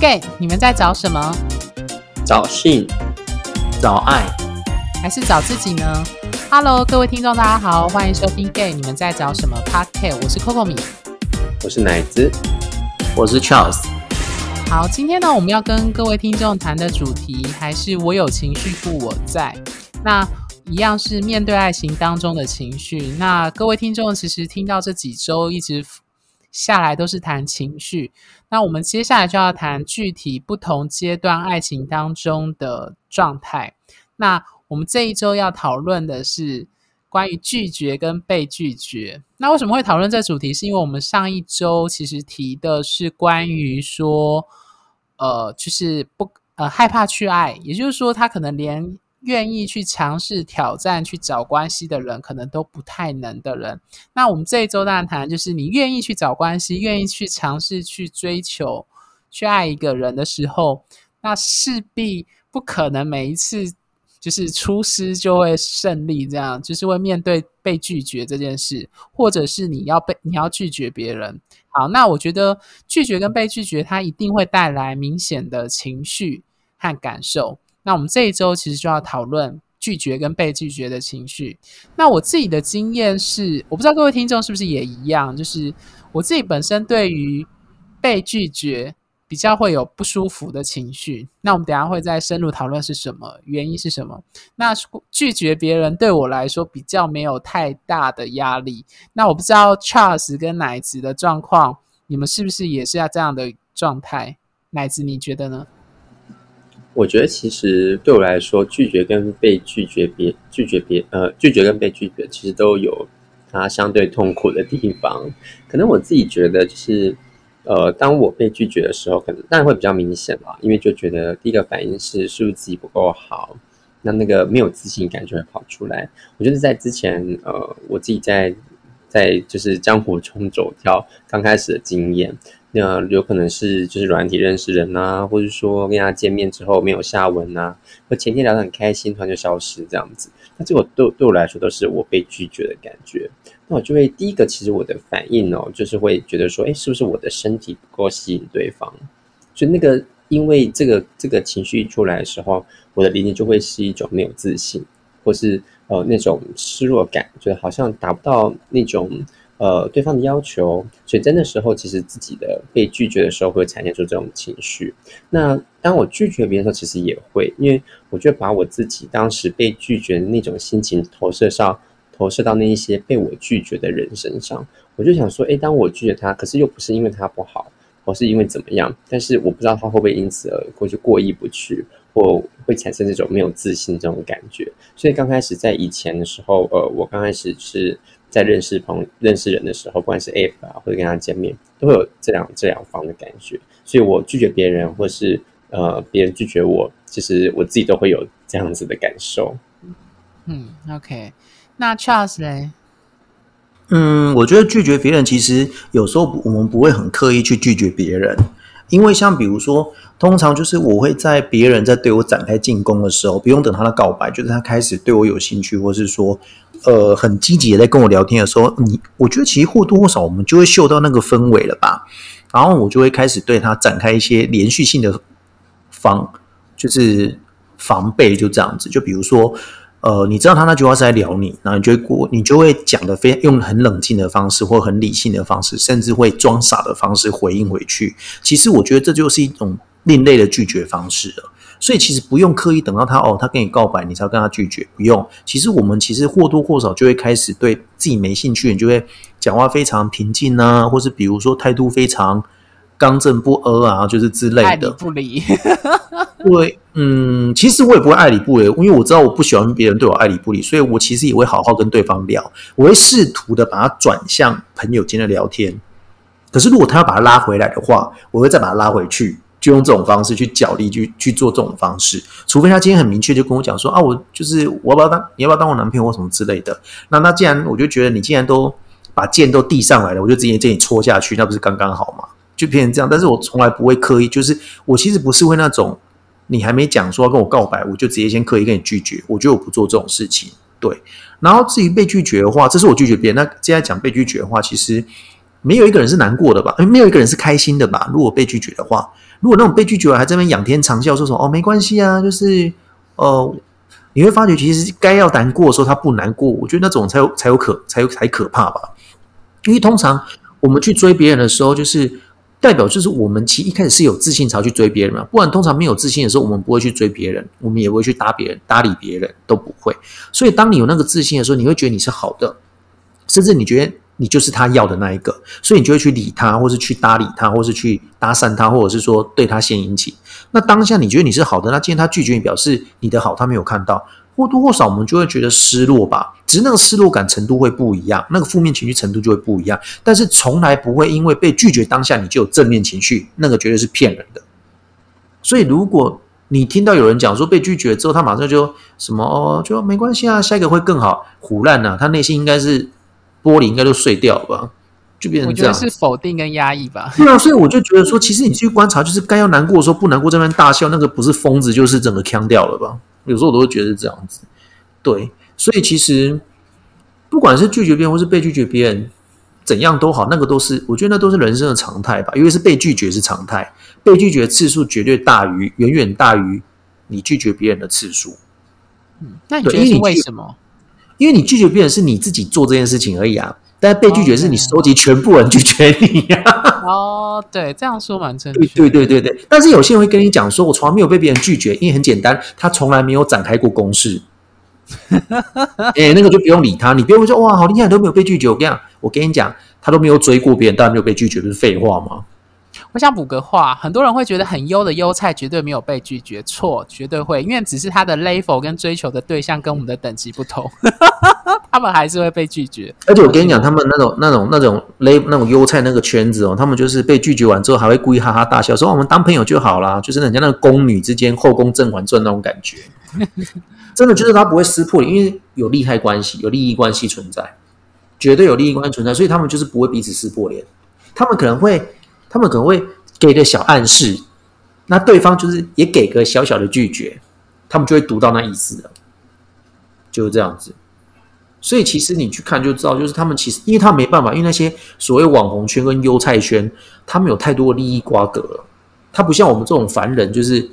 gay，你们在找什么？找性，找爱，还是找自己呢？Hello，各位听众，大家好，欢迎收听 gay，你们在找什么 Podcast？我是 Coco 米，我是奶子，我是 Charles。好，今天呢，我们要跟各位听众谈的主题还是我有情绪故我在。那一样是面对爱情当中的情绪。那各位听众其实听到这几周一直。下来都是谈情绪，那我们接下来就要谈具体不同阶段爱情当中的状态。那我们这一周要讨论的是关于拒绝跟被拒绝。那为什么会讨论这主题？是因为我们上一周其实提的是关于说，呃，就是不呃害怕去爱，也就是说他可能连。愿意去尝试挑战、去找关系的人，可能都不太能的人。那我们这一周大谈，就是你愿意去找关系、愿意去尝试、去追求、去爱一个人的时候，那势必不可能每一次就是出师就会胜利，这样就是会面对被拒绝这件事，或者是你要被你要拒绝别人。好，那我觉得拒绝跟被拒绝，它一定会带来明显的情绪和感受。那我们这一周其实就要讨论拒绝跟被拒绝的情绪。那我自己的经验是，我不知道各位听众是不是也一样，就是我自己本身对于被拒绝比较会有不舒服的情绪。那我们等下会再深入讨论是什么原因是什么。那拒绝别人对我来说比较没有太大的压力。那我不知道 Charles 跟奶子的状况，你们是不是也是要这样的状态？奶子你觉得呢？我觉得其实对我来说，拒绝跟被拒绝别拒绝别呃拒绝跟被拒绝，其实都有它相对痛苦的地方。可能我自己觉得，就是呃，当我被拒绝的时候，可能当然会比较明显吧，因为就觉得第一个反应是是不是自己不够好，那那个没有自信感就会跑出来。我觉得在之前呃，我自己在在就是江湖中走跳刚开始的经验。那有可能是就是软体认识人啊，或者说跟他见面之后没有下文啊，或前天聊得很开心，突然就消失这样子。那这个对对我来说都是我被拒绝的感觉。那我就会第一个，其实我的反应哦，就是会觉得说，哎，是不是我的身体不够吸引对方？就那个因为这个这个情绪出来的时候，我的理解就会是一种没有自信，或是呃那种失落感，觉得好像达不到那种。呃，对方的要求，所以在那时候，其实自己的被拒绝的时候，会产生出这种情绪。那当我拒绝别人的时候，其实也会，因为我就把我自己当时被拒绝的那种心情投射上，投射到那一些被我拒绝的人身上。我就想说，哎，当我拒绝他，可是又不是因为他不好，或是因为怎么样，但是我不知道他会不会因此而过去过意不去，或会产生这种没有自信这种感觉。所以刚开始在以前的时候，呃，我刚开始是。在认识朋认识人的时候，不管是 Af 啊，或者跟他见面，都会有这两这两方的感觉。所以我拒绝别人，或是呃别人拒绝我，其实我自己都会有这样子的感受。嗯，OK，那 Charles 嘞？嗯，我觉得拒绝别人，其实有时候我们不会很刻意去拒绝别人，因为像比如说，通常就是我会在别人在对我展开进攻的时候，不用等他的告白，就是他开始对我有兴趣，或是说。呃，很积极的在跟我聊天的时候，你我觉得其实或多或少我们就会嗅到那个氛围了吧。然后我就会开始对他展开一些连续性的防，就是防备，就这样子。就比如说，呃，你知道他那句话是在聊你，然后你就会过，你就会讲的非用很冷静的方式，或很理性的方式，甚至会装傻的方式回应回去。其实我觉得这就是一种另类的拒绝方式了。所以其实不用刻意等到他哦，他跟你告白，你才要跟他拒绝，不用。其实我们其实或多或少就会开始对自己没兴趣，你就会讲话非常平静啊，或是比如说态度非常刚正不阿啊，就是之类的。爱理不理。对，嗯，其实我也不会爱理不理，因为我知道我不喜欢别人对我爱理不理，所以我其实也会好好跟对方聊，我会试图的把它转向朋友间的聊天。可是如果他要把他拉回来的话，我会再把他拉回去。就用这种方式去角力，去去做这种方式，除非他今天很明确就跟我讲说啊，我就是我要不要当你要不要当我男朋友或什么之类的。那那既然我就觉得你既然都把剑都递上来了，我就直接这里戳下去，那不是刚刚好吗？就变成这样。但是我从来不会刻意，就是我其实不是会那种你还没讲说要跟我告白，我就直接先刻意跟你拒绝。我觉得我不做这种事情。对，然后至于被拒绝的话，这是我拒绝别人。那接下来讲被拒绝的话，其实。没有一个人是难过的吧？诶没有一个人是开心的吧？如果被拒绝的话，如果那种被拒绝了还在那边仰天长啸，说什么哦没关系啊，就是呃，你会发觉其实该要难过的时候他不难过，我觉得那种才有才有可才有才可怕吧。因为通常我们去追别人的时候，就是代表就是我们其实一开始是有自信才去追别人嘛，不然通常没有自信的时候，我们不会去追别人，我们也不会去搭别人搭理别人，都不会。所以当你有那个自信的时候，你会觉得你是好的，甚至你觉得你就是他要的那一个，所以你就会去理他，或是去搭理他，或是去搭讪他，或者是说对他献殷勤。那当下你觉得你是好的，那既然他拒绝你，表示你的好他没有看到，或多或少我们就会觉得失落吧。只是那个失落感程度会不一样，那个负面情绪程度就会不一样。但是从来不会因为被拒绝当下你就有正面情绪，那个绝对是骗人的。所以如果你听到有人讲说被拒绝之后，他马上就什么哦，就没关系啊，下一个会更好，胡烂呐、他内心应该是玻璃应该都碎掉了吧，就变成这样。是否定跟压抑吧。对啊，所以我就觉得说，其实你去观察，就是该要难过的时候不难过，这边大笑，那个不是疯子，就是整个腔掉了吧？有时候我都会觉得是这样子。对，所以其实不管是拒绝别人或是被拒绝别人，怎样都好，那个都是我觉得那都是人生的常态吧。因为是被拒绝是常态，被拒绝的次数绝对大于远远大于你拒绝别人的次数。嗯那你觉得是为什么？因为你拒绝别人是你自己做这件事情而已啊，但是被拒绝是你收集全部人拒绝你呀、哦，对，这样说蛮正对确。对对对对，但是有些人会跟你讲说，我从来没有被别人拒绝，因为很简单，他从来没有展开过攻势。哎、那个就不用理他，你不用说哇，好厉害，都没有被拒绝。我跟你讲，我跟你讲，他都没有追过别人，当然没有被拒绝，不是废话吗？我想补个话，很多人会觉得很优的优菜绝对没有被拒绝，错，绝对会，因为只是他的 level 跟追求的对象跟我们的等级不同，他们还是会被拒绝。而且我跟你讲，他们那种那种那种勒那种优菜那个圈子哦，他们就是被拒绝完之后，还会故意哈哈大笑，说、我们当朋友就好啦，就是人家那个宫女之间后宫甄嬛传那种感觉。真的就是他不会撕破脸，因为有利害关系、有利益关系存在，绝对有利益关系存在，所以他们就是不会彼此撕破脸。他们可能会，他们可能会给个小暗示，那对方就是也给个小小的拒绝，他们就会读到那意思了，就是这样子。所以其实你去看就知道，就是他们其实，因为他没办法，因为那些所谓网红圈跟优菜圈，他们有太多的利益瓜葛了。他不像我们这种凡人，就是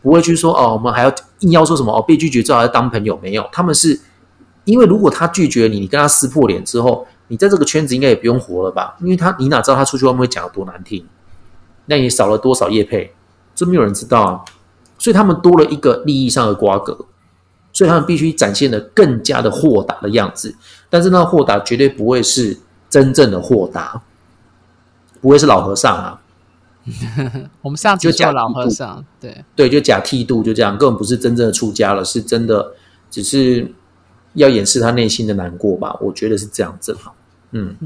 不会去说哦，我们还要硬要说什么哦，被拒绝之后还要当朋友，没有。他们是因为如果他拒绝你，你跟他撕破脸之后，你在这个圈子应该也不用活了吧？因为他你哪知道他出去外面会讲的多难听？那你少了多少业配，这没有人知道啊。所以他们多了一个利益上的瓜葛。所以他们必须展现的更加的豁达的样子，但是那豁达绝对不会是真正的豁达，不会是老和尚啊，我们上次就叫老和尚，对，对，就假剃度就这样，根本不是真正的出家了，是真的只是要掩饰他内心的难过吧？我觉得是这样子哈。嗯，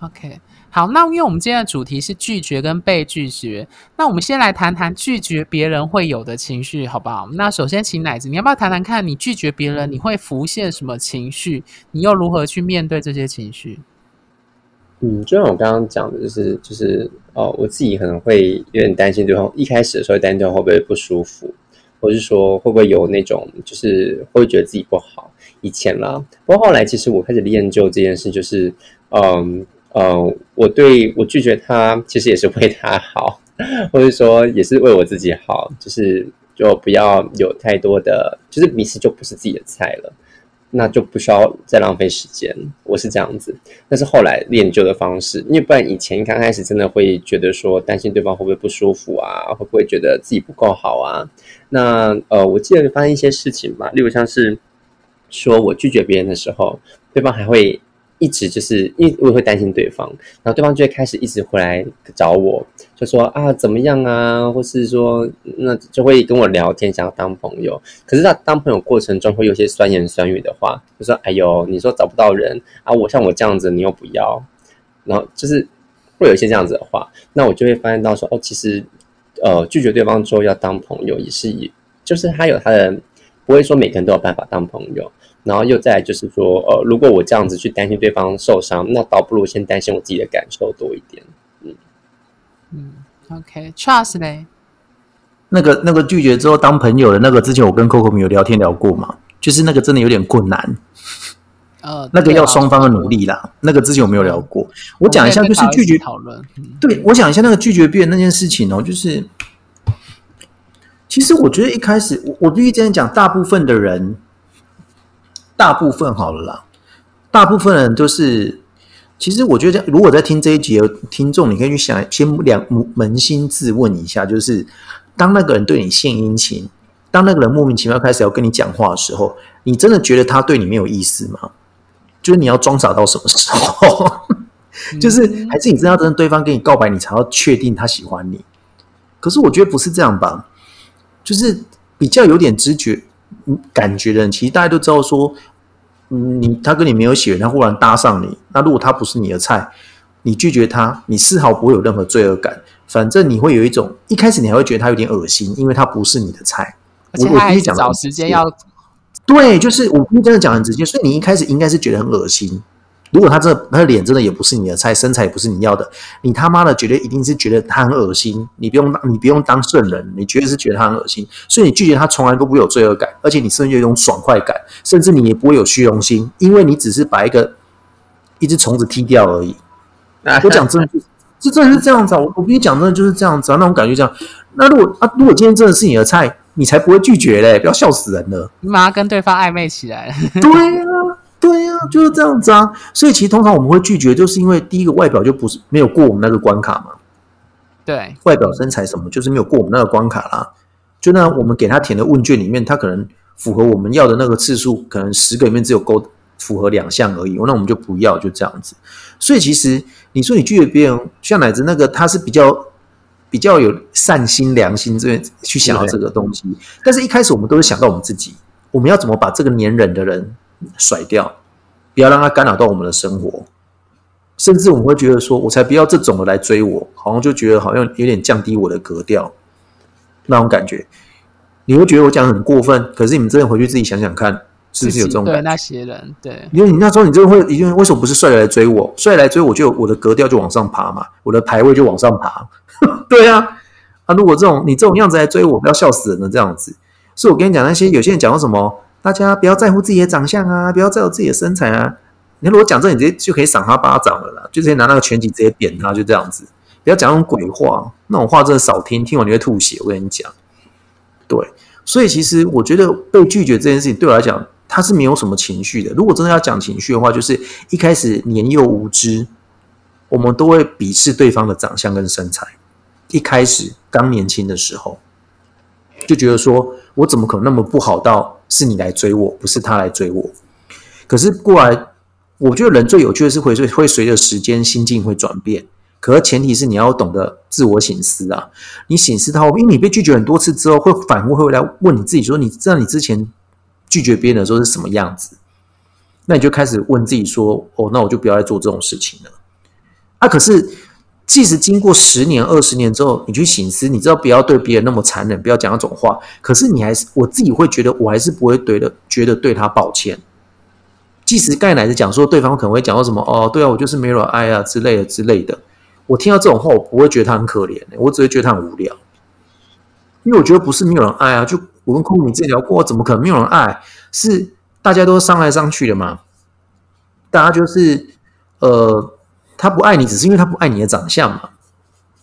OK，好，那因为我们今天的主题是拒绝跟被拒绝，那我们先来谈谈拒绝别人会有的情绪，好不好？那首先，请奶子，你要不要谈谈看你拒绝别人，你会浮现什么情绪？你又如何去面对这些情绪？嗯，就像我刚刚讲的，就是就是哦，我自己可能会有点担心对方，一开始的时候担心对方会不会不舒服，或是说会不会有那种就是会不会觉得自己不好。以前啦，不过后来其实我开始练就这件事，就是嗯呃，我对我拒绝他，其实也是为他好，或者说也是为我自己好，就是就不要有太多的，就是彼此就不是自己的菜了。那就不需要再浪费时间，我是这样子。但是后来练就的方式，因为不然以前刚开始真的会觉得说担心对方会不会不舒服啊，会不会觉得自己不够好啊？那呃，我记得发生一些事情吧，例如像是说我拒绝别人的时候，对方还会一直就是因为我也会担心对方，然后对方就会开始一直回来找我，就说啊怎么样啊，或是说那就会跟我聊天，想要当朋友。可是他当朋友过程中会有些酸言酸语的话，就说哎呦，你说找不到人啊，我像我这样子你又不要，然后就是会有一些这样子的话，那我就会发现到说哦，其实呃拒绝对方之后要当朋友也是以，就是他有他的，不会说每个人都有办法当朋友。然后又再来就是说，呃，如果我这样子去担心对方受伤，那倒不如先担心我自己的感受多一点。嗯嗯，OK，trust、嘞，那个那个拒绝之后当朋友的那个，之前我跟 Coco 有聊天聊过嘛，就是那个真的有点困难。呃，那个要双方的努力啦。那个之前有没有聊过？我讲一下，就是拒绝讨论，嗯对，我讲一下那个拒绝别人那件事情哦，就是，其实我觉得一开始我我必须这样讲，大部分的人，大部分好了啦，大部分人都是，其实我觉得，如果在听这一集的听众，你可以去想，先两扪心自问一下，就是当那个人对你献殷勤，当那个人莫名其妙开始要跟你讲话的时候，你真的觉得他对你没有意思吗？就是你要装傻到什么时候？就是还是你真的要真的对方跟你告白，你才要确定他喜欢你。可是我觉得不是这样吧，就是比较有点直觉嗯感觉的人，其实大家都知道说，嗯，你他跟你没有血缘，他忽然搭上你，那如果他不是你的菜，你拒绝他，你丝毫不会有任何罪恶感，反正你会有一种一开始你还会觉得他有点恶心，因为他不是你的菜。而且他找时间要对，就是我真的讲很直接，所以你一开始应该是觉得很恶心。如果他这他的脸真的也不是你的菜，身材也不是你要的，你他妈的绝对一定是觉得他很恶心。你不用当你不用当圣人，你绝对是觉得他很恶心，所以你拒绝他从来都不会有罪恶感，而且你甚至有一种爽快感，甚至你也不会有虚荣心，因为你只是把一个一只虫子踢掉而已。我讲真的就是，这真的是这样子啊！我我跟你讲，真的就是这样子啊，那种感觉这样。那如果啊，如果今天真的是你的菜，你才不会拒绝嘞！不要笑死人了。你马上跟对方暧昧起来了。对呀、对呀、就是这样子啊。所以其实通常我们会拒绝，就是因为第一个外表就不是没有过我们那个关卡嘛，对，外表身材什么就是没有过我们那个关卡啦。就那我们给他填的问卷里面，他可能符合我们要的那个次数，可能十个里面只有勾符合两项而已，那我们就不要，就这样子。所以其实你说你拒绝别人，像奶子那个他是比较比较有善心良心这边去想到这个东西，但是一开始我们都是想到我们自己，我们要怎么把这个粘人的人甩掉，不要让他干扰到我们的生活。甚至我们会觉得说，我才不要这种的来追我，好像就觉得好像有点降低我的格调，那种感觉。你会觉得我讲得很过分，可是你们真的回去自己想想看，是不是有这种感觉？对那些人，对，因为你那时候你真的会，因为为什么不是帅来追我？帅来追我就我的格调就往上爬嘛，我的排位就往上爬。对啊，啊，如果这种你这种样子来追我，不要笑死人了这样子。所以我跟你讲，那些有些人讲到什么，大家不要在乎自己的长相啊，不要在乎自己的身材啊。你如果讲这，你直接就可以赏他巴掌了啦，就直接拿那个拳击直接扁他，就这样子。不要讲那种鬼话，那种话真的少听，听完你会吐血。我跟你讲，对，所以其实我觉得被拒绝这件事情对我来讲，他是没有什么情绪的。如果真的要讲情绪的话，就是一开始年幼无知，我们都会鄙视对方的长相跟身材。一开始刚年轻的时候，就觉得说我怎么可能那么不好到是你来追我，不是他来追我？可是过来，我觉得人最有趣的是会随会随着时间心境会转变。可是前提是你要懂得自我省思啊！你省思到，因为你被拒绝很多次之后，会反复会来问你自己说：你知道你之前拒绝别人的时候是什么样子？那你就开始问自己说：哦，那我就不要再做这种事情了。啊，可是即使经过十年、二十年之后，你去醒思，你知道不要对别人那么残忍，不要讲那种话。可是你还是我自己会觉得，我还是不会对的，觉得对他抱歉。即使盖奶子讲说对方可能会讲到什么哦，对啊，我就是没有爱啊之类的之类的。我听到这种话，我不会觉得他很可怜、我只会觉得他很无聊。因为我觉得不是没有人爱啊，就我跟空你之前聊过，怎么可能没有人爱？是大家都伤来伤去的嘛。大家就是呃，他不爱你，只是因为他不爱你的长相嘛，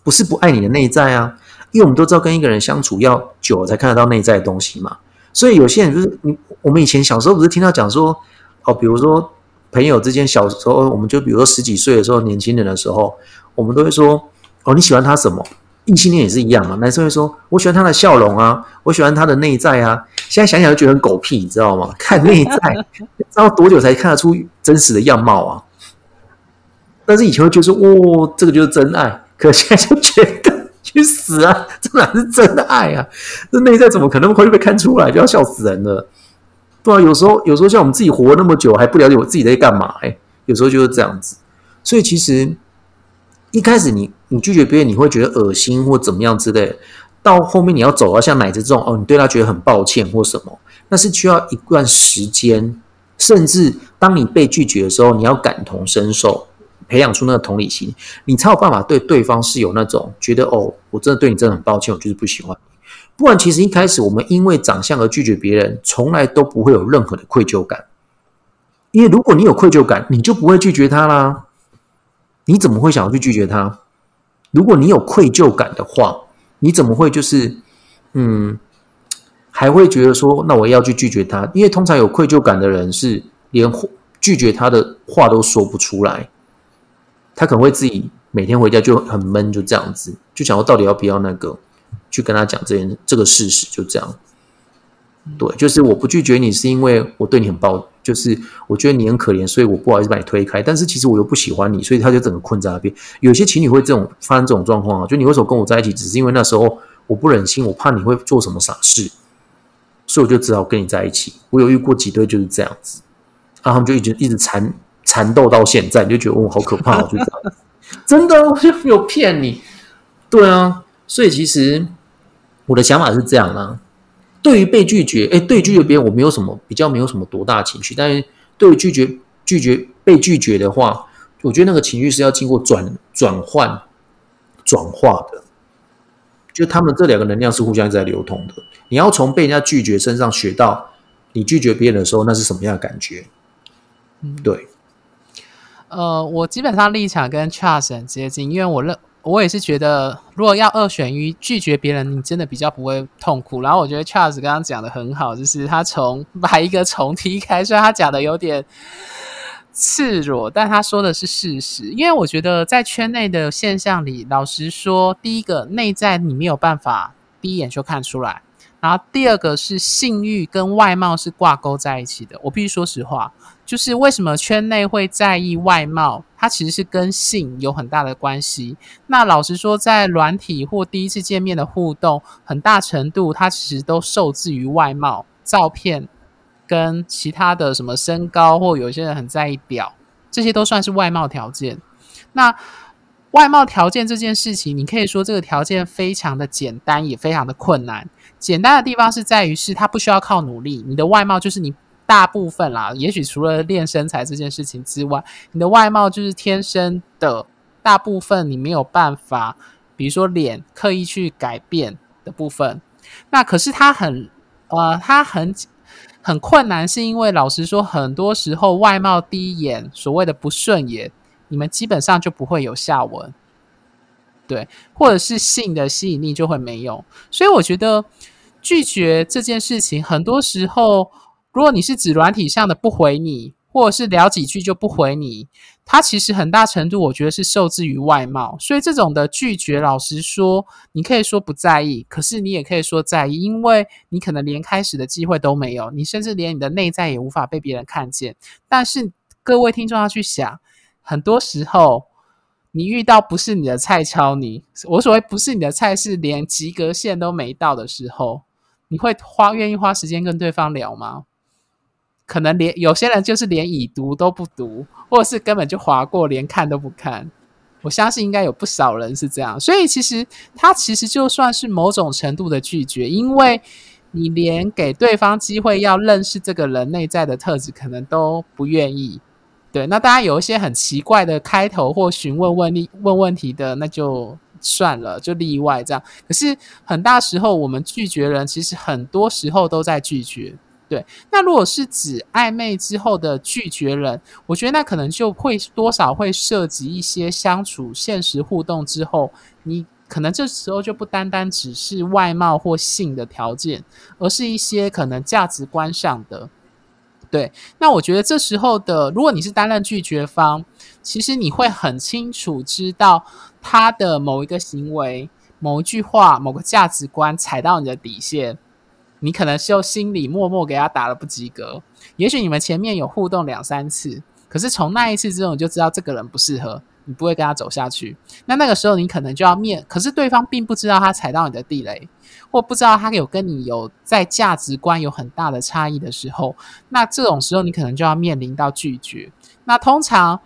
不是不爱你的内在啊。因为我们都知道，跟一个人相处要久了才看得到内在的东西嘛。所以有些人就是你，我们以前小时候不是听到讲说，哦，比如说朋友之间小时候，我们就比如说十几岁的时候，年轻人的时候，我们都会说，哦，你喜欢他什么？异性恋也是一样嘛，男生会说，我喜欢他的笑容啊，我喜欢他的内在啊。现在想想就觉得很狗屁，你知道吗？看内在，知道多久才看得出真实的样貌啊？但是以前会觉得说，哦，这个就是真爱，可现在就觉得去死啊！这哪是真爱啊？这内在怎么可能会被看出来？就要笑死人了。对啊，有时候有时候像我们自己活那么久，还不了解我自己在干嘛、哎，有时候就是这样子。所以其实一开始你你拒绝别人，你会觉得恶心或怎么样之类。到后面你要走到像奶子这种哦，你对他觉得很抱歉或什么，那是需要一段时间，甚至当你被拒绝的时候，你要感同身受，培养出那个同理心，你才有办法对对方是有那种觉得哦，我真的对你真的很抱歉，我就是不喜欢你。不然，其实一开始我们因为长相而拒绝别人，从来都不会有任何的愧疚感，因为如果你有愧疚感，你就不会拒绝他啦。你怎么会想要去拒绝他？如果你有愧疚感的话，你怎么会就是嗯，还会觉得说，那我要去拒绝他？因为通常有愧疚感的人是连拒绝他的话都说不出来，他可能会自己每天回家就很闷，就这样子，就想我到底要不要那个去跟他讲这件这个事实，就这样。对，就是我不拒绝你，是因为我对你很抱，就是我觉得你很可怜，所以我不好意思把你推开。但是其实我又不喜欢你，所以他就整个困在那边。有些情侣会这种发生这种状况啊，就你为什么跟我在一起，只是因为那时候我不忍心，我怕你会做什么傻事，所以我就只好跟你在一起。我有遇过几对就是这样子，然后他们就一直一直缠缠斗到现在，你就觉得哦，好可怕，就这样。真的，我就没有骗你。对啊，所以其实我的想法是这样啊。对于被拒绝，哎，对拒绝别人，我没有什么比较，没有什么多大情绪。但是对于拒绝、拒绝被拒绝的话，我觉得那个情绪是要经过转转换、转化的。就他们这两个能量是互相在流通的。你要从被人家拒绝身上学到，你拒绝别人的时候，那是什么样的感觉？嗯，对。呃，我基本上立场跟 Charles 很接近，因为我认。我也是觉得，如果要二选一，拒绝别人，你真的比较不会痛苦。然后我觉得 Charles 刚刚讲的很好，就是他从把一个虫踢开，虽然他讲的有点赤裸，但他说的是事实。因为我觉得在圈内的现象里，老实说，第一个内在你没有办法第一眼就看出来，然后第二个是性欲跟外貌是挂钩在一起的。我必须说实话。就是为什么圈内会在意外貌？它其实是跟性有很大的关系。那老实说，在软体或第一次见面的互动，很大程度它其实都受制于外貌、照片跟其他的什么身高，或有些人很在意表，这些都算是外貌条件。那外貌条件这件事情，你可以说这个条件非常的简单，也非常的困难。简单的地方是在于是它不需要靠努力，你的外貌就是你。大部分啦，也许除了练身材这件事情之外，你的外貌就是天生的。大部分你没有办法，比如说脸刻意去改变的部分。那可是他很呃，他很很困难，是因为老实说，很多时候外貌第一眼所谓的不顺眼，你们基本上就不会有下文，对，或者是性的吸引力就会没有。所以我觉得拒绝这件事情，很多时候。如果你是指软体上的不回你，或者是聊几句就不回你，他其实很大程度我觉得是受制于外貌，所以这种的拒绝，老实说，你可以说不在意，可是你也可以说在意，因为你可能连开始的机会都没有，你甚至连你的内在也无法被别人看见。但是各位听众要去想，很多时候你遇到不是你的菜敲你，我所谓不是你的菜是连及格线都没到的时候，你会花愿意花时间跟对方聊吗？可能连有些人就是连已读都不读，或者是根本就划过，连看都不看。我相信应该有不少人是这样，所以其实他其实就算是某种程度的拒绝，因为你连给对方机会要认识这个人内在的特质，可能都不愿意。对，那当然有一些很奇怪的开头或询问问问问问题的，那就算了，就例外这样。可是很大时候，我们拒绝人，其实很多时候都在拒绝。对，那如果是指暧昧之后的拒绝人，我觉得那可能就会多少会涉及一些相处、现实互动之后，你可能这时候就不单单只是外貌或性的条件，而是一些可能价值观上的。对，那我觉得这时候的，如果你是担任拒绝方，其实你会很清楚知道他的某一个行为、某一句话、某个价值观踩到你的底线。你可能就心里默默给他打了不及格，也许你们前面有互动两三次，可是从那一次之后你就知道这个人不适合，你不会跟他走下去。那那个时候你可能就要面，可是对方并不知道他踩到你的地雷，或不知道他有跟你有在价值观有很大的差异的时候，那这种时候你可能就要面临到拒绝。那通常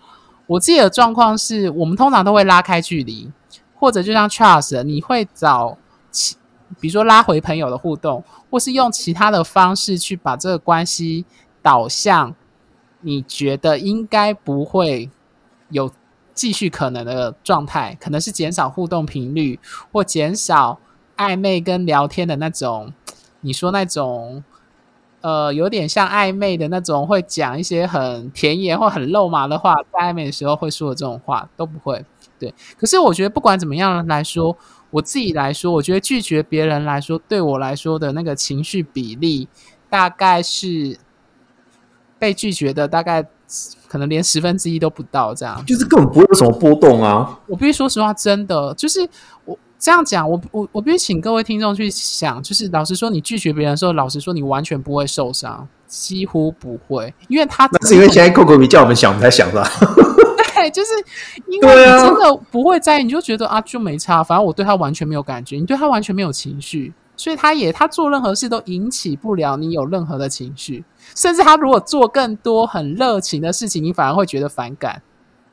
我自己的状况是我们通常都会拉开距离，或者就像 Charles，你会找。比如说拉回朋友的互动，或是用其他的方式去把这个关系导向你觉得应该不会有继续可能的状态，可能是减少互动频率，或减少暧昧跟聊天的那种，你说那种呃有点像暧昧的那种，会讲一些很甜言或很肉麻的话，在暧昧的时候会说的这种话都不会。对，可是我觉得不管怎么样来说，我自己来说，我觉得拒绝别人来说，对我来说的那个情绪比例，大概是被拒绝的大概可能连十分之一都不到这样。就是根本不会有什么波动啊。我必须说实话，真的就是我这样讲，我我我必须请各位听众去想，就是老实说，你拒绝别人的时候，老实说，你完全不会受伤，几乎不会，因为他那是因为现在 Coco 比叫我们想，我们才想的。对，就是因为你真的不会在意，你就觉得啊，就没差，反正我对他完全没有感觉，你对他完全没有情绪，所以他也他做任何事都引起不了你有任何的情绪，甚至他如果做更多很热情的事情，你反而会觉得反感。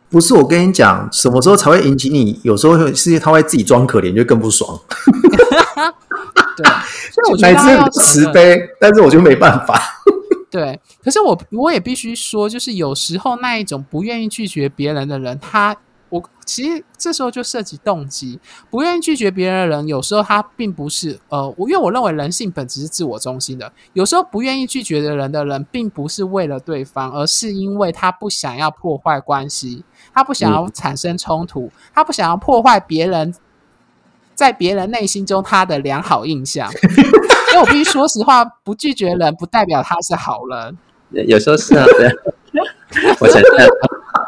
不是我跟你讲，什么时候才会引起你？有时候是他会自己装可怜，就更不爽。对，所以我觉得 慈悲，但是我就没办法。对，可是我我也必须说，就是有时候那一种不愿意拒绝别人的人，他我其实这时候就涉及动机。不愿意拒绝别人的人，有时候他并不是呃，我因为我认为人性本质是自我中心的。有时候不愿意拒绝的人的人，并不是为了对方，而是因为他不想要破坏关系，他不想要产生冲突，他不想要破坏别人在别人内心中他的良好印象。我必须说实话，不拒绝人不代表他是好人。有时候是啊，我承认，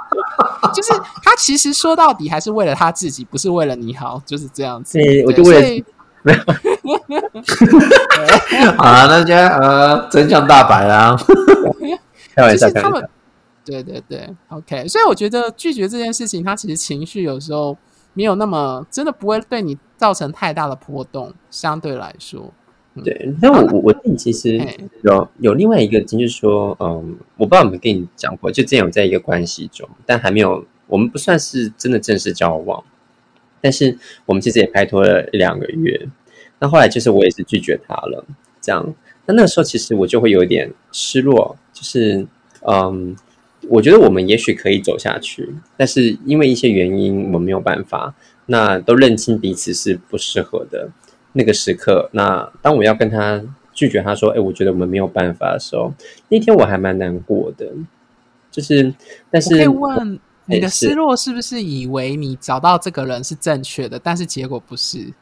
就是他其实说到底还是为了他自己，不是为了你好，就是这样子。对，我就为了 没有。好啊，那就呃，真相大白啦，开玩笑，他们对对对，OK。所以我觉得拒绝这件事情，他其实情绪有时候没有那么真的不会对你造成太大的波动，相对来说。对，但我我我自己其实有有另外一个，就是说，嗯，我不知道有没有跟你讲过，就之前有在一个关系中，但还没有，我们不算是真的正式交往，但是我们其实也拍拖了两个月，那后来就是我也是拒绝他了，这样，那那个时候其实我就会有点失落，就是，嗯，我觉得我们也许可以走下去，但是因为一些原因，我们没有办法，那都认清彼此是不适合的。那个时刻，那当我要跟他拒绝他说：“哎，我觉得我们没有办法的时候，那天我还蛮难过的。就是，但是可以问你的失落是不是以为你找到这个人是正确的，但是结果不是？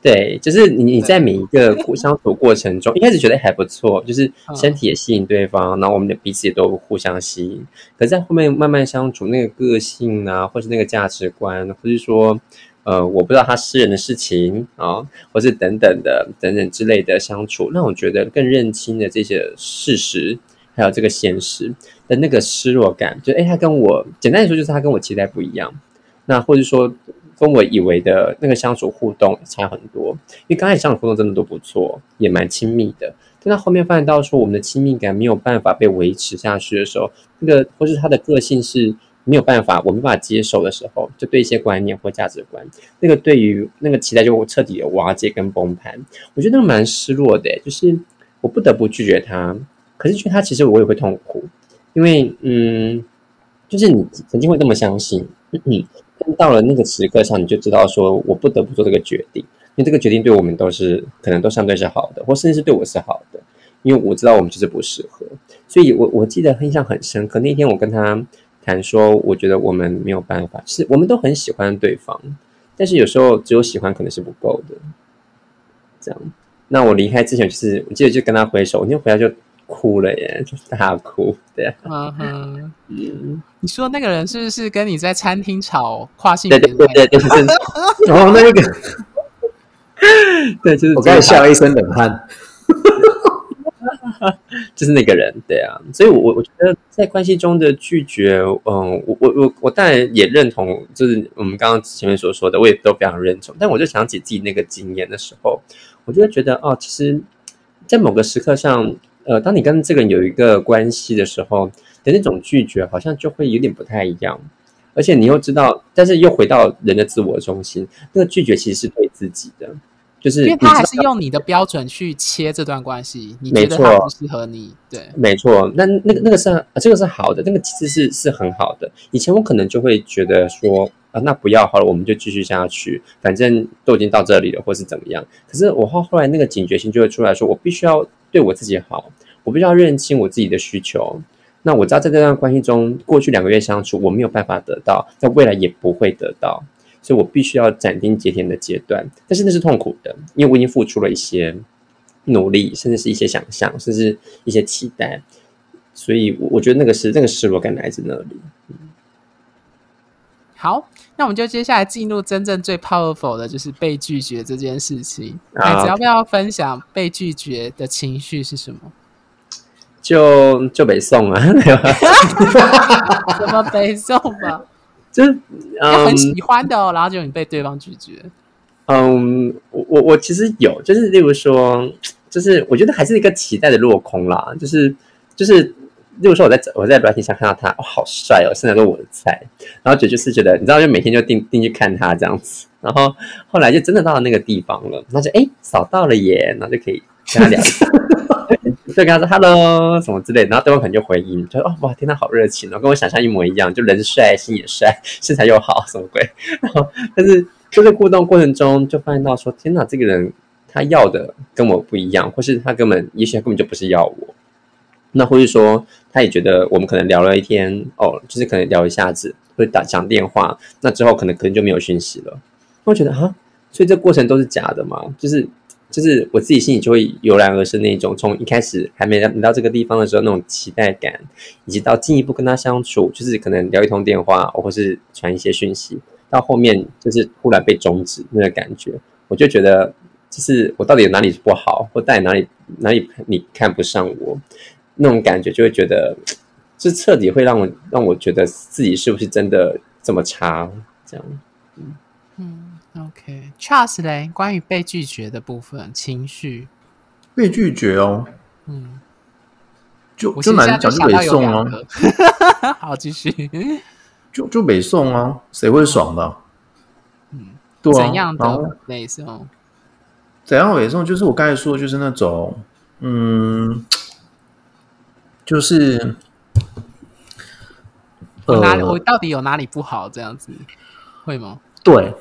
对，就是你你在每一个相处过程中，一开始觉得还不错，就是身体也吸引对方，然后我们的彼此也都互相吸引。可在后面慢慢相处，那个个性啊，或是那个价值观，或是说。呃，我不知道他私人的事情啊，或是等等的等等之类的相处，让我觉得更认清了这些事实，还有这个现实的那个失落感。就哎，他跟我简单来说，就是他跟我期待不一样。那或者说，跟我以为的那个相处互动差很多。因为刚开始相处互动真的都不错，也蛮亲密的。但他后面发现到说，我们的亲密感没有办法被维持下去的时候，那个或是他的个性是。没有办法，我没办法接受的时候，就对一些观念或价值观，那个对于那个期待就彻底的瓦解跟崩盘。我觉得那个蛮失落的，就是我不得不拒绝他。可是拒绝他，其实我也会痛苦，因为嗯，就是你曾经会那么相信，嗯，到了那个时刻上，你就知道说我不得不做这个决定，因为这个决定对我们都是可能都相对是好的，或甚至是对我是好的，因为我知道我们就是不适合。所以我我记得印象很深刻，那天我跟他。谈说，我觉得我们没有办法，是我们都很喜欢对方，但是有时候只有喜欢可能是不够的。这样，那我离开之前，就是我记得就跟他挥手，那天回来就哭了耶，就是大哭，对啊。嗯哼，嗯，你说那个人是不是跟你在餐厅吵跨性别？对对对对，就是。哦，那个，对，就是我刚才吓了一身冷汗。就是那个人，对啊，所以，我我我觉得在关系中的拒绝，嗯，我我我我当然也认同，就是我们刚刚前面所说的，我也都非常认同。但我就想起自己那个经验的时候，我就会觉得，哦，其实，在某个时刻上，呃，当你跟这个人有一个关系的时候的那种拒绝，好像就会有点不太一样。而且你又知道，但是又回到人的自我中心，那个拒绝其实是对自己的。就是因为他还是用你的标准去切这段关系，你觉得他不适合你，对，没错。那那个那个是这个是好的，那个其实是是很好的。以前我可能就会觉得说啊，那不要好了，我们就继续下去，反正都已经到这里了，或是怎么样。可是我后后来那个警觉性就会出来说，我必须要对我自己好，我必须要认清我自己的需求。那我知道在这段关系中，过去两个月相处，我没有办法得到，在未来也不会得到，所以我必须要斩钉截铁的阶段。但是那是痛苦的，因为我已经付出了一些努力，甚至是一些想象，甚至一些期待，所以我我觉得那个是那个失落感来自那里。好，那我们就接下来进入真正最 powerful 的，就是被拒绝这件事情。哎，只要不要分享被拒绝的情绪是什么？就就北宋啊，什么北宋吧？就是要很喜欢的，然后就你被对方拒绝。嗯，我我我其实有，就是例如说，就是我觉得还是一个期待的落空啦，就是就是。例如说，我在我在软体上看到他，哦，好帅哦，现在都我的菜，然后就就是觉得，你知道，就每天就定定去看他这样子，然后后来就真的到了那个地方了，那就哎扫到了耶，然后就可以跟他聊一下，就跟他说 hello 什么之类，然后对方可能就回应，就哦哇，天呐好热情哦，跟我想象一模一样，就人帅心也帅，身材又好，什么鬼？然后但是就是互动过程中就发现到说，天哪，这个人他要的跟我不一样，或是他根本也许他根本就不是要我。那或是说，他也觉得我们可能聊了一天哦，就是可能聊一下子，或者打讲电话，那之后可能可能就没有讯息了。我觉得啊，所以这过程都是假的嘛？就是就是我自己心里就会油然而生那种，从一开始还没来到这个地方的时候那种期待感，以及到进一步跟他相处，就是可能聊一通电话，或是传一些讯息，到后面就是忽然被终止那个感觉，我就觉得，就是我到底哪里不好，或在哪里哪里你看不上我？那种感觉就会觉得，就彻底会让我让我觉得自己是不是真的这么差？这样，，OK，Charles 嘞，关于被拒绝的部分情绪，被拒绝哦，嗯，就就难讲就北宋啊，好继续，就就北宋啊，谁会爽的？嗯，对啊，怎样的北宋？怎样北宋？就是我刚才说，就是那种，嗯。就是，我哪里我到底有哪里不好？这样子会吗？对，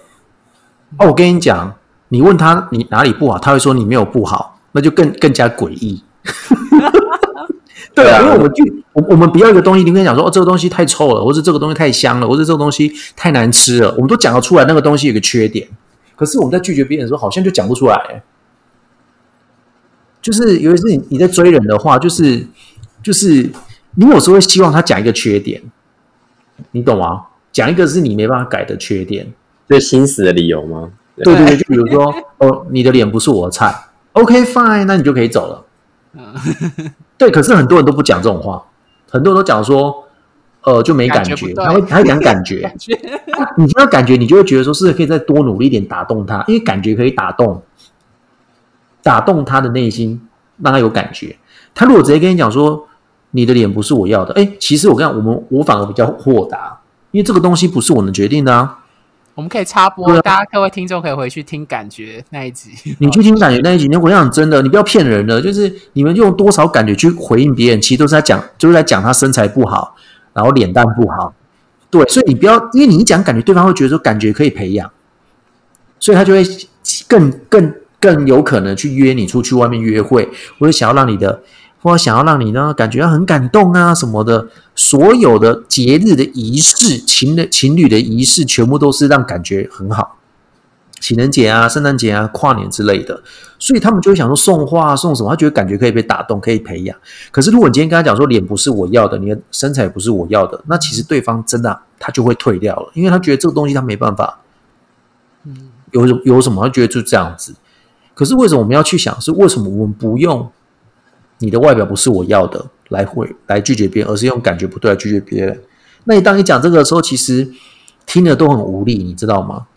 哦，我跟你讲，你问他你哪里不好，他会说你没有不好，那就更更加诡异。对啊，因为我们就我我们不要一个东西，你跟你讲说哦，这个东西太臭了，或者这个东西太香了，或者这个东西太难吃了，我们都讲得出来那个东西有个缺点，可是我们在拒绝别人的时候，好像就讲不出来。就是尤其是你你在追人的话，就是。就是你有时候会希望他讲一个缺点，你懂吗？讲一个是你没办法改的缺点，就心死的理由吗？对对对，就比如说，哦，你的脸不是我的菜，OK fine，那你就可以走了。对，可是很多人都不讲这种话，很多人都讲说，呃，就没感觉，他会他会讲感觉，你听到感觉，你就会觉得说，是可以再多努力一点打动他，因为感觉可以打动，打动他的内心，让他有感觉。他如果直接跟你讲说。你的脸不是我要的，哎，其实我跟你讲，我们我反而比较豁达，因为这个东西不是我能决定的啊。我们可以插播，大家各位听众可以回去听感觉那一集。你去听感觉那一集，你我想真的，你不要骗人了，就是你们用多少感觉去回应别人，其实都是在讲，就是在讲他身材不好，然后脸蛋不好。对，所以你不要，因为你一讲感觉，对方会觉得说感觉可以培养，所以他就会更更更有可能去约你出去外面约会，或者想要让你的。或想要让你呢感觉很感动啊什么的，所有的节日的仪式、情的情侣的仪式，全部都是让感觉很好。情人节啊、圣诞节啊、跨年之类的，所以他们就会想说送花送什么，他觉得感觉可以被打动，可以培养。可是如果你今天跟他讲说脸不是我要的，你的身材不是我要的，那其实对方真的他就会退掉了，因为他觉得这个东西他没办法。嗯，有有什么？他觉得就这样子。可是为什么我们要去想？是为什么我们不用？你的外表不是我要的，来回来拒绝别人，而是用感觉不对来拒绝别人。那你当你讲这个的时候，其实听的都很无力，你知道吗？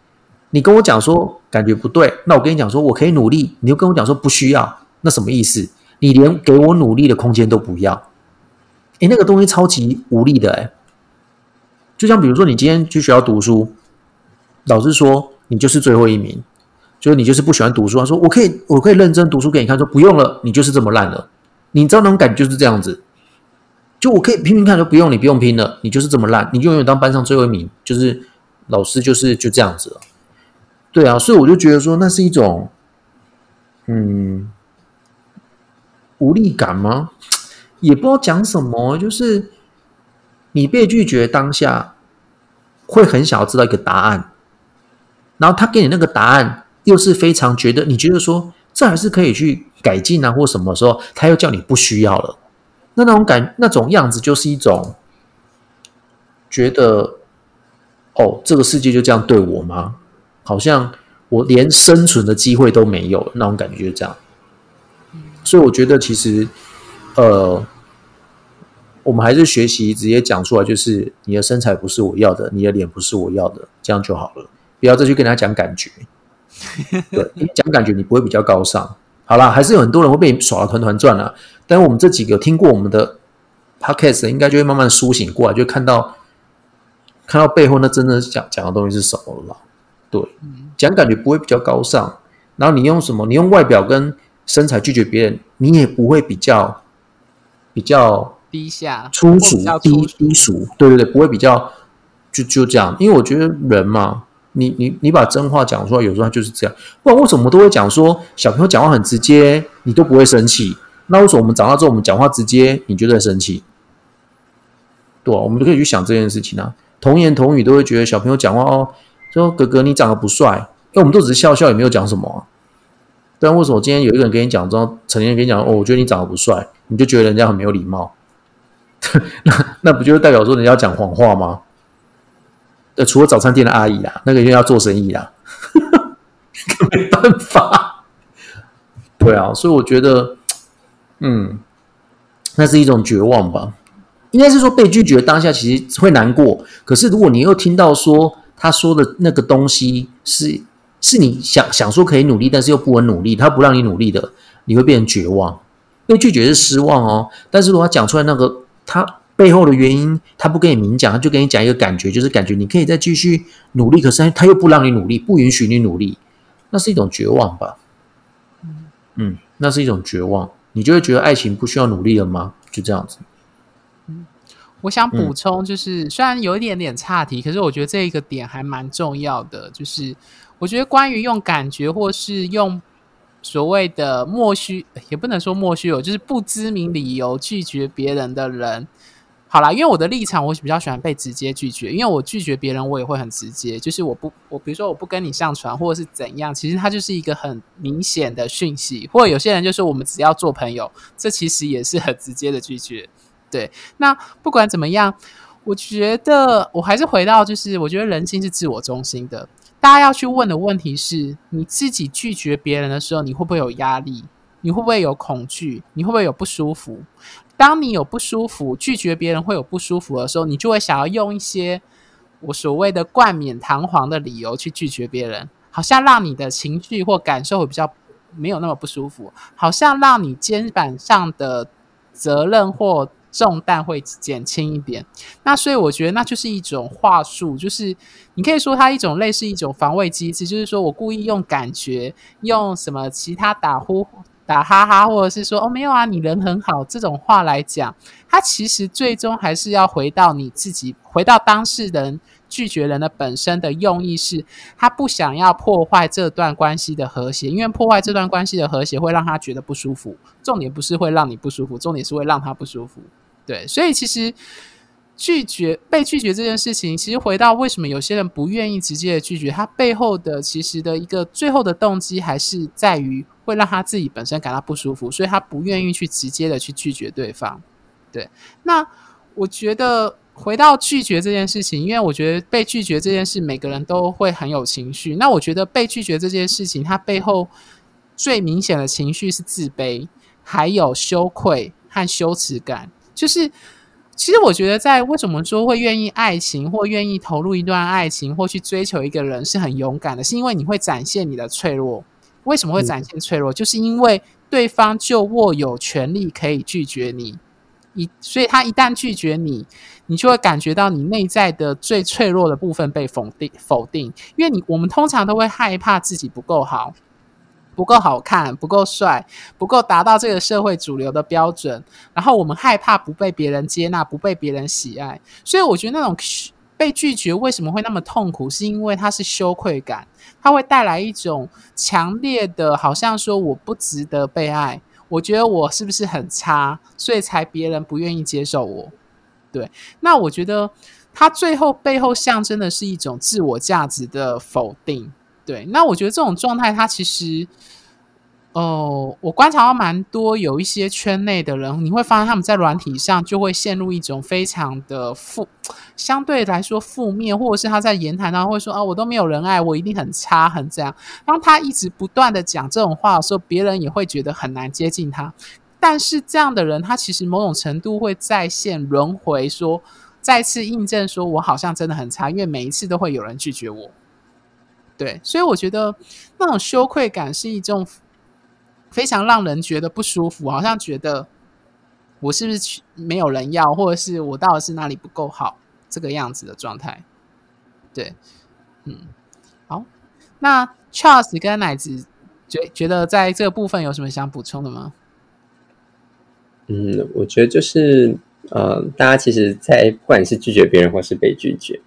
你跟我讲说感觉不对，那我跟你讲说我可以努力，你又跟我讲说不需要，那什么意思？你连给我努力的空间都不要？诶，那个东西超级无力的诶，就像比如说你今天去学校读书，老师说你就是最后一名，就是你就是不喜欢读书，他说我可以我可以认真读书给你看，说不用了，你就是这么烂了。你知道那种感觉就是这样子，就我可以拼拼看，就不用你不用拼了，你就是这么烂，你就永远当班上最后一名，就是老师就是就这样子了。对啊，所以我就觉得说，那是一种，嗯，无力感吗？也不知道讲什么，就是你被拒绝当下，会很想要知道一个答案，然后他给你那个答案，又是非常觉得你觉得说这还是可以去改进啊，或什么时候他又叫你不需要了，那那种感那种样子就是一种觉得哦，这个世界就这样对我吗？好像我连生存的机会都没有，那种感觉就这样。所以我觉得其实。呃，我们还是学习直接讲出来，就是你的身材不是我要的，你的脸不是我要的，这样就好了。不要再去跟他讲感觉，对，讲感觉你不会比较高尚。好啦，还是有很多人会被耍的团团转啊。但是我们这几个听过我们的 podcast，应该就会慢慢苏醒过来，就看到看到背后那真正讲讲的东西是什么了。对，讲感觉不会比较高尚。然后你用什么？你用外表跟身材拒绝别人，你也不会比较。比较低下、粗俗、低低俗，对对对，不会比较就就这样。因为我觉得人嘛，你你你把真话讲出来，有时候就是这样。不然为什么都会讲说小朋友讲话很直接，你都不会生气？那为什么我们长大之后，我们讲话直接，你就在生气？对啊，我们就可以去想这件事情啊。童言童语都会觉得小朋友讲话哦，说哥哥你长得不帅，因为我们都只是笑笑，也没有讲什么。但为什么今天有一个人跟你讲之后，成年人跟你讲哦，我觉得你长得不帅，你就觉得人家很没有礼貌？那那不就是代表说人家讲谎话吗？除了早餐店的阿姨啦，那个因为要做生意啦，没办法。对啊，所以我觉得，嗯，那是一种绝望吧。应该是说被拒绝当下其实会难过，可是如果你又听到说他说的那个东西是。是你想想说可以努力，但是又不能努力，他不让你努力的，你会变成绝望。被拒绝是失望哦，但是如果他讲出来那个他背后的原因，他不跟你明讲，他就跟你讲一个感觉，就是感觉你可以再继续努力，可是他又不让你努力，不允许你努力，那是一种绝望吧？嗯，那是一种绝望，你就会觉得爱情不需要努力了吗？就这样子。我想补充，就是虽然有一点点岔题，可是我觉得这一个点还蛮重要的，就是我觉得关于用感觉或是用所谓的莫须，也不能说莫须有，就是不知名理由拒绝别人的人，好啦，因为我的立场，我比较喜欢被直接拒绝，因为我拒绝别人，我也会很直接，就是我不，我比如说我不跟你上船，或者是怎样，其实它就是一个很明显的讯息，或者有些人就说我们只要做朋友，这其实也是很直接的拒绝。对，那不管怎么样，我觉得我还是回到，就是我觉得人性是自我中心的。大家要去问的问题是：你自己拒绝别人的时候，你会不会有压力？你会不会有恐惧？你会不会有不舒服？当你有不舒服，拒绝别人会有不舒服的时候，你就会想要用一些我所谓的冠冕堂皇的理由去拒绝别人，好像让你的情绪或感受会比较没有那么不舒服，好像让你肩膀上的责任或。重担会减轻一点，那所以我觉得那就是一种话术，就是你可以说它一种类似一种防卫机制，就是说我故意用感觉，用什么其他打呼、打哈哈，或者是说哦没有啊，你人很好这种话来讲，他其实最终还是要回到你自己，回到当事人。拒绝人的本身的用意是，他不想要破坏这段关系的和谐，因为破坏这段关系的和谐会让他觉得不舒服。重点不是会让你不舒服，重点是会让他不舒服。对，所以其实拒绝被拒绝这件事情，其实回到为什么有些人不愿意直接的拒绝，他背后的其实的一个最后的动机还是在于会让他自己本身感到不舒服，所以他不愿意去直接的去拒绝对方。对，那我觉得。回到拒绝这件事情，因为我觉得被拒绝这件事，每个人都会很有情绪。那我觉得被拒绝这件事情，它背后最明显的情绪是自卑，还有羞愧和羞耻感。就是，其实我觉得，在为什么说会愿意爱情，或愿意投入一段爱情，或去追求一个人，是很勇敢的，是因为你会展现你的脆弱。为什么会展现脆弱？就是因为对方就握有权利可以拒绝你。一，所以他一旦拒绝你，你就会感觉到你内在的最脆弱的部分被否定。否定，因为你我们通常都会害怕自己不够好，不够好看，不够帅，不够达到这个社会主流的标准。然后我们害怕不被别人接纳，不被别人喜爱。所以我觉得那种被拒绝为什么会那么痛苦，是因为它是羞愧感，它会带来一种强烈的，好像说我不值得被爱。我觉得我是不是很差，所以才别人不愿意接受我。对，那我觉得它最后背后象征的是一种自我价值的否定。对，那我觉得这种状态，它其实。哦，我观察到蛮多有一些圈内的人，你会发现他们在软体上就会陷入一种非常的负，相对来说负面，或者是他在言谈当中会说啊，我都没有人爱我，一定很差，很这样。当他一直不断的讲这种话的时候，别人也会觉得很难接近他。但是这样的人，他其实某种程度会再现轮回，说再次印证说我好像真的很差，因为每一次都会有人拒绝我。对，所以我觉得那种羞愧感是一种。非常让人觉得不舒服，好像觉得我是不是没有人要，或者是我到底是哪里不够好，这个样子的状态。对，嗯，好，那 Charles 跟奶子觉觉得在这个部分有什么想补充的吗？嗯，我觉得就是。呃，大家其实，在不管是拒绝别人或是被拒绝，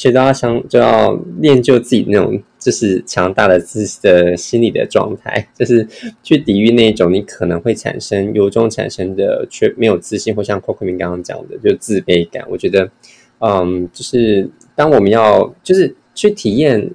其实都要想，就要练就自己那种就是强大的自的心理的状态，就是去抵御那种你可能会产生由衷产生的却没有自信，或像 Coco 明刚刚讲的，就自卑感。我觉得，嗯，就是当我们要就是去体验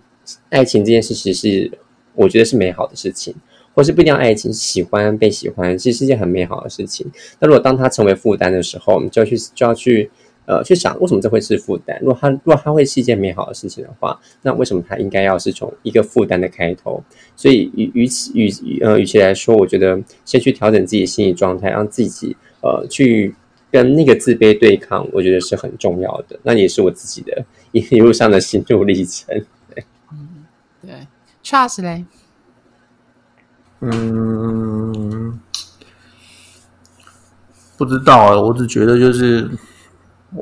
爱情这件事，其实是我觉得是美好的事情。或是不一定要爱情，喜欢被喜欢，其实是一件很美好的事情。那如果当它成为负担的时候，我们就要去就要去呃去想，为什么这会是负担？如果它如果它会是一件美好的事情的话，那为什么它应该要是从一个负担的开头？所以与与此与呃与其来说，我觉得先去调整自己的心理状态，让自己呃去跟那个自卑对抗，我觉得是很重要的。那也是我自己的一一路上的心路历程。对，嗯，对，Charles 嘞。嗯，不知道啊，我只觉得就是，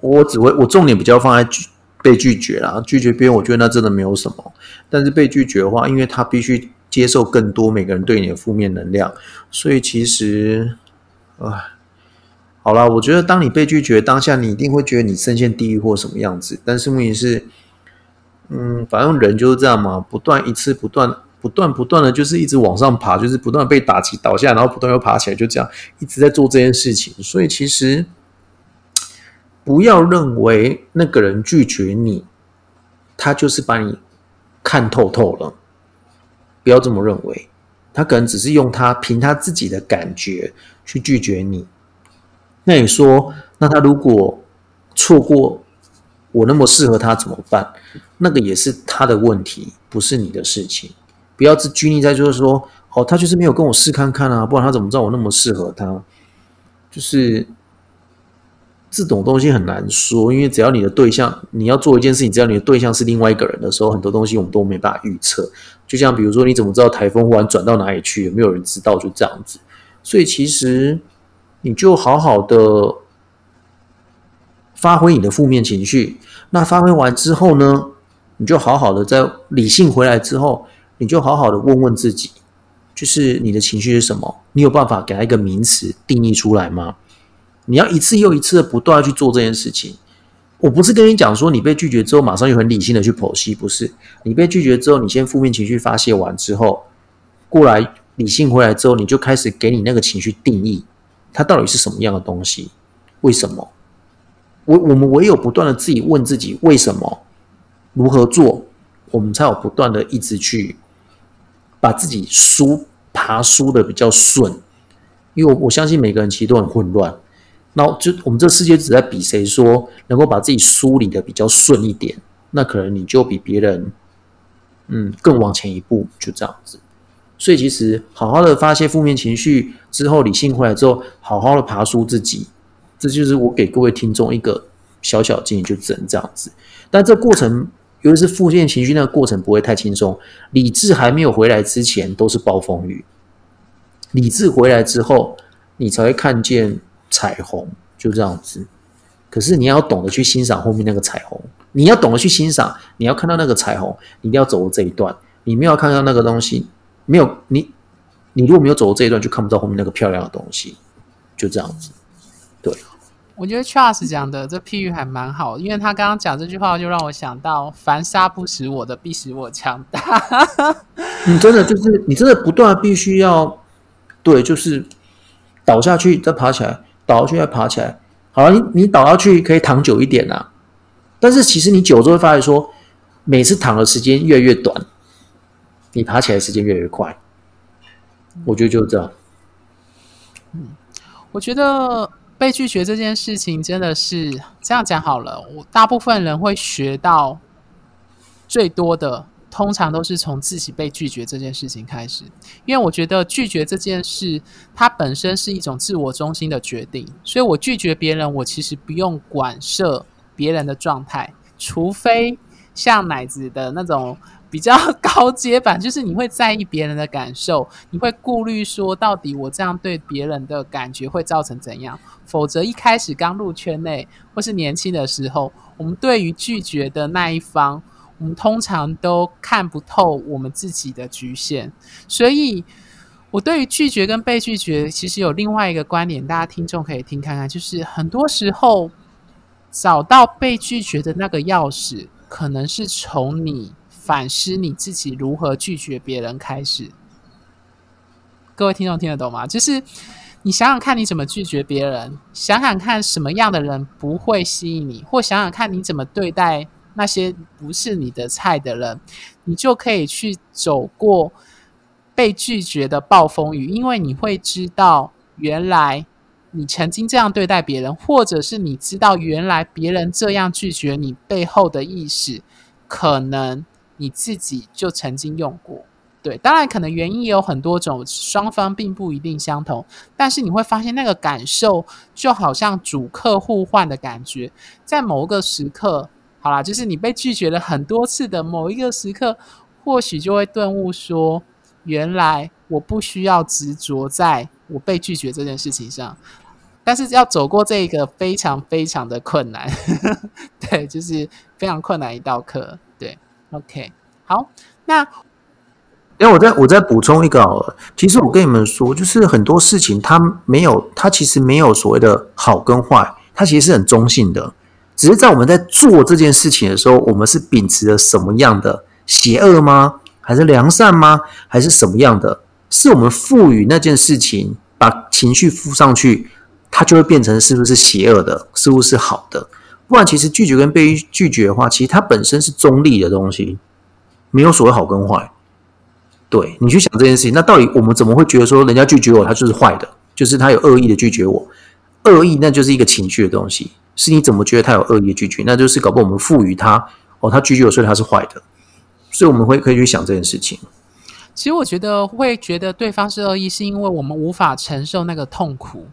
我只会我重点比较放在拒被拒绝啦，拒绝别人，我觉得那真的没有什么。但是被拒绝的话，因为他必须接受更多每个人对你的负面能量，所以其实，唉，好啦，我觉得当你被拒绝当下，你一定会觉得你深陷地狱或什么样子。但是问题是，嗯，反正人就是这样嘛，不断一次不断。不断不断的就是一直往上爬，就是不断被打击倒下，然后不断又爬起来，就这样一直在做这件事情。所以其实不要认为那个人拒绝你，他就是把你看透透了。不要这么认为，他可能只是用他凭他自己的感觉去拒绝你。那你说，那他如果错过我那么适合他怎么办？那个也是他的问题，不是你的事情。不要只拘泥在就是说，哦，他就是没有跟我试看看啊，不然他怎么知道我那么适合他？就是这种东西很难说，因为只要你的对象，你要做一件事情，只要你的对象是另外一个人的时候，很多东西我们都没办法预测。就像比如说，你怎么知道台风忽然转到哪里去？有没有人知道？就这样子。所以其实你就好好的发挥你的负面情绪，那发挥完之后呢，你就好好的在理性回来之后。你就好好的问问自己，就是你的情绪是什么？你有办法给他一个名词定义出来吗？你要一次又一次的不断去做这件事情。我不是跟你讲说，你被拒绝之后马上又很理性的去剖析，不是？你被拒绝之后，你先负面情绪发泄完之后，过来理性回来之后，你就开始给你那个情绪定义，它到底是什么样的东西？为什么？我我们唯有不断的自己问自己为什么，如何做，我们才有不断的一直去。把自己输爬输的比较顺，因为我我相信每个人其实都很混乱，那就我们这世界只在比谁说能够把自己梳理的比较顺一点，那可能你就比别人嗯更往前一步，就这样子。所以其实好好的发泄负面情绪之后，理性回来之后，好好的爬梳自己，这就是我给各位听众一个小小建议，就只能这样子。但这过程。尤其是负面情绪那个过程不会太轻松，理智还没有回来之前都是暴风雨，理智回来之后，你才会看见彩虹，就这样子。可是你要懂得去欣赏后面那个彩虹，你要懂得去欣赏，你要看到那个彩虹，你一定要走过这一段。你没有看到那个东西，没有你，你如果没有走过这一段，就看不到后面那个漂亮的东西，就这样子。对。我觉得 Charles 讲的这譬喻还蛮好，因为他刚刚讲这句话，就让我想到“凡杀不死我的，必使我强大。”你真的就是你真的不断必须要对，就是倒下去再爬起来，倒下去再爬起来。好了，你你倒下去可以躺久一点啊，但是其实你久之后会发现说，每次躺的时间越来越短，你爬起来时间越来越快。我觉得就是这样。我觉得被拒绝这件事情真的是这样讲好了。我大部分人会学到最多的，通常都是从自己被拒绝这件事情开始。因为我觉得拒绝这件事，它本身是一种自我中心的决定，所以我拒绝别人，我其实不用管涉别人的状态，除非像奶子的那种。比较高阶版，就是你会在意别人的感受，你会顾虑说，到底我这样对别人的感觉会造成怎样？否则一开始刚入圈内或是年轻的时候，我们对于拒绝的那一方，我们通常都看不透我们自己的局限。所以，我对于拒绝跟被拒绝，其实有另外一个观点，大家听众可以听看看，就是很多时候找到被拒绝的那个钥匙，可能是从你。反思你自己如何拒绝别人开始，各位听众听得懂吗？就是你想想看你怎么拒绝别人，想想看什么样的人不会吸引你，或想想看你怎么对待那些不是你的菜的人，你就可以去走过被拒绝的暴风雨，因为你会知道原来你曾经这样对待别人，或者是你知道原来别人这样拒绝你背后的意识，可能。你自己就曾经用过，对，当然可能原因也有很多种，双方并不一定相同，但是你会发现那个感受就好像主客互换的感觉，在某个时刻，好啦，就是你被拒绝了很多次的某一个时刻，或许就会顿悟说，原来我不需要执着在我被拒绝这件事情上，但是要走过这一个非常非常的困难，对，就是非常困难一道课。对 OK，好，那，哎，我再我再补充一个好了。其实我跟你们说，就是很多事情它没有，它其实没有所谓的好跟坏，它其实是很中性的。只是在我们在做这件事情的时候，我们是秉持着什么样的邪恶吗？还是良善吗？还是什么样的？是我们赋予那件事情，把情绪附上去，它就会变成是不是邪恶的？是不是好的？不然，其实拒绝跟被拒绝的话，其实它本身是中立的东西，没有所谓好跟坏。对你去想这件事情，那到底我们怎么会觉得说人家拒绝我，他就是坏的，就是他有恶意的拒绝我？恶意那就是一个情绪的东西，是你怎么觉得他有恶意的拒绝？那就是搞不好我们赋予他哦，他拒绝我，所以他是坏的。所以我们会可以去想这件事情。其实我觉得会觉得对方是恶意，是因为我们无法承受那个痛苦。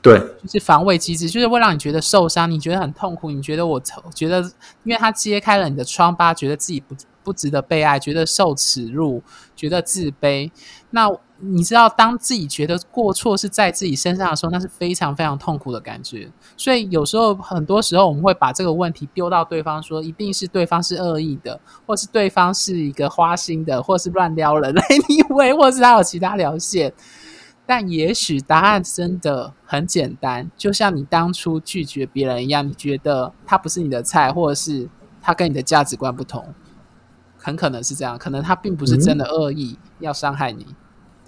对，就是防卫机制，就是会让你觉得受伤，你觉得很痛苦，你觉得我觉得，因为他揭开了你的疮疤，觉得自己不不值得被爱，觉得受耻辱，觉得自卑。那你知道，当自己觉得过错是在自己身上的时候，那是非常非常痛苦的感觉。所以有时候，很多时候我们会把这个问题丢到对方，说一定是对方是恶意的，或是对方是一个花心的，或是乱撩人，anyway，或是他有其他条线。但也许答案真的很简单，就像你当初拒绝别人一样，你觉得他不是你的菜，或者是他跟你的价值观不同，很可能是这样。可能他并不是真的恶意要伤害你。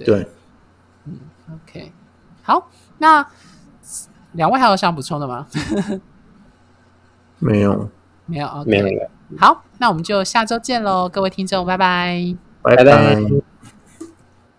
对，嗯，OK，好，那两位还有想补充的吗？没有，没有，没有了。好，那我们就下周见喽，各位听众，拜拜，拜拜。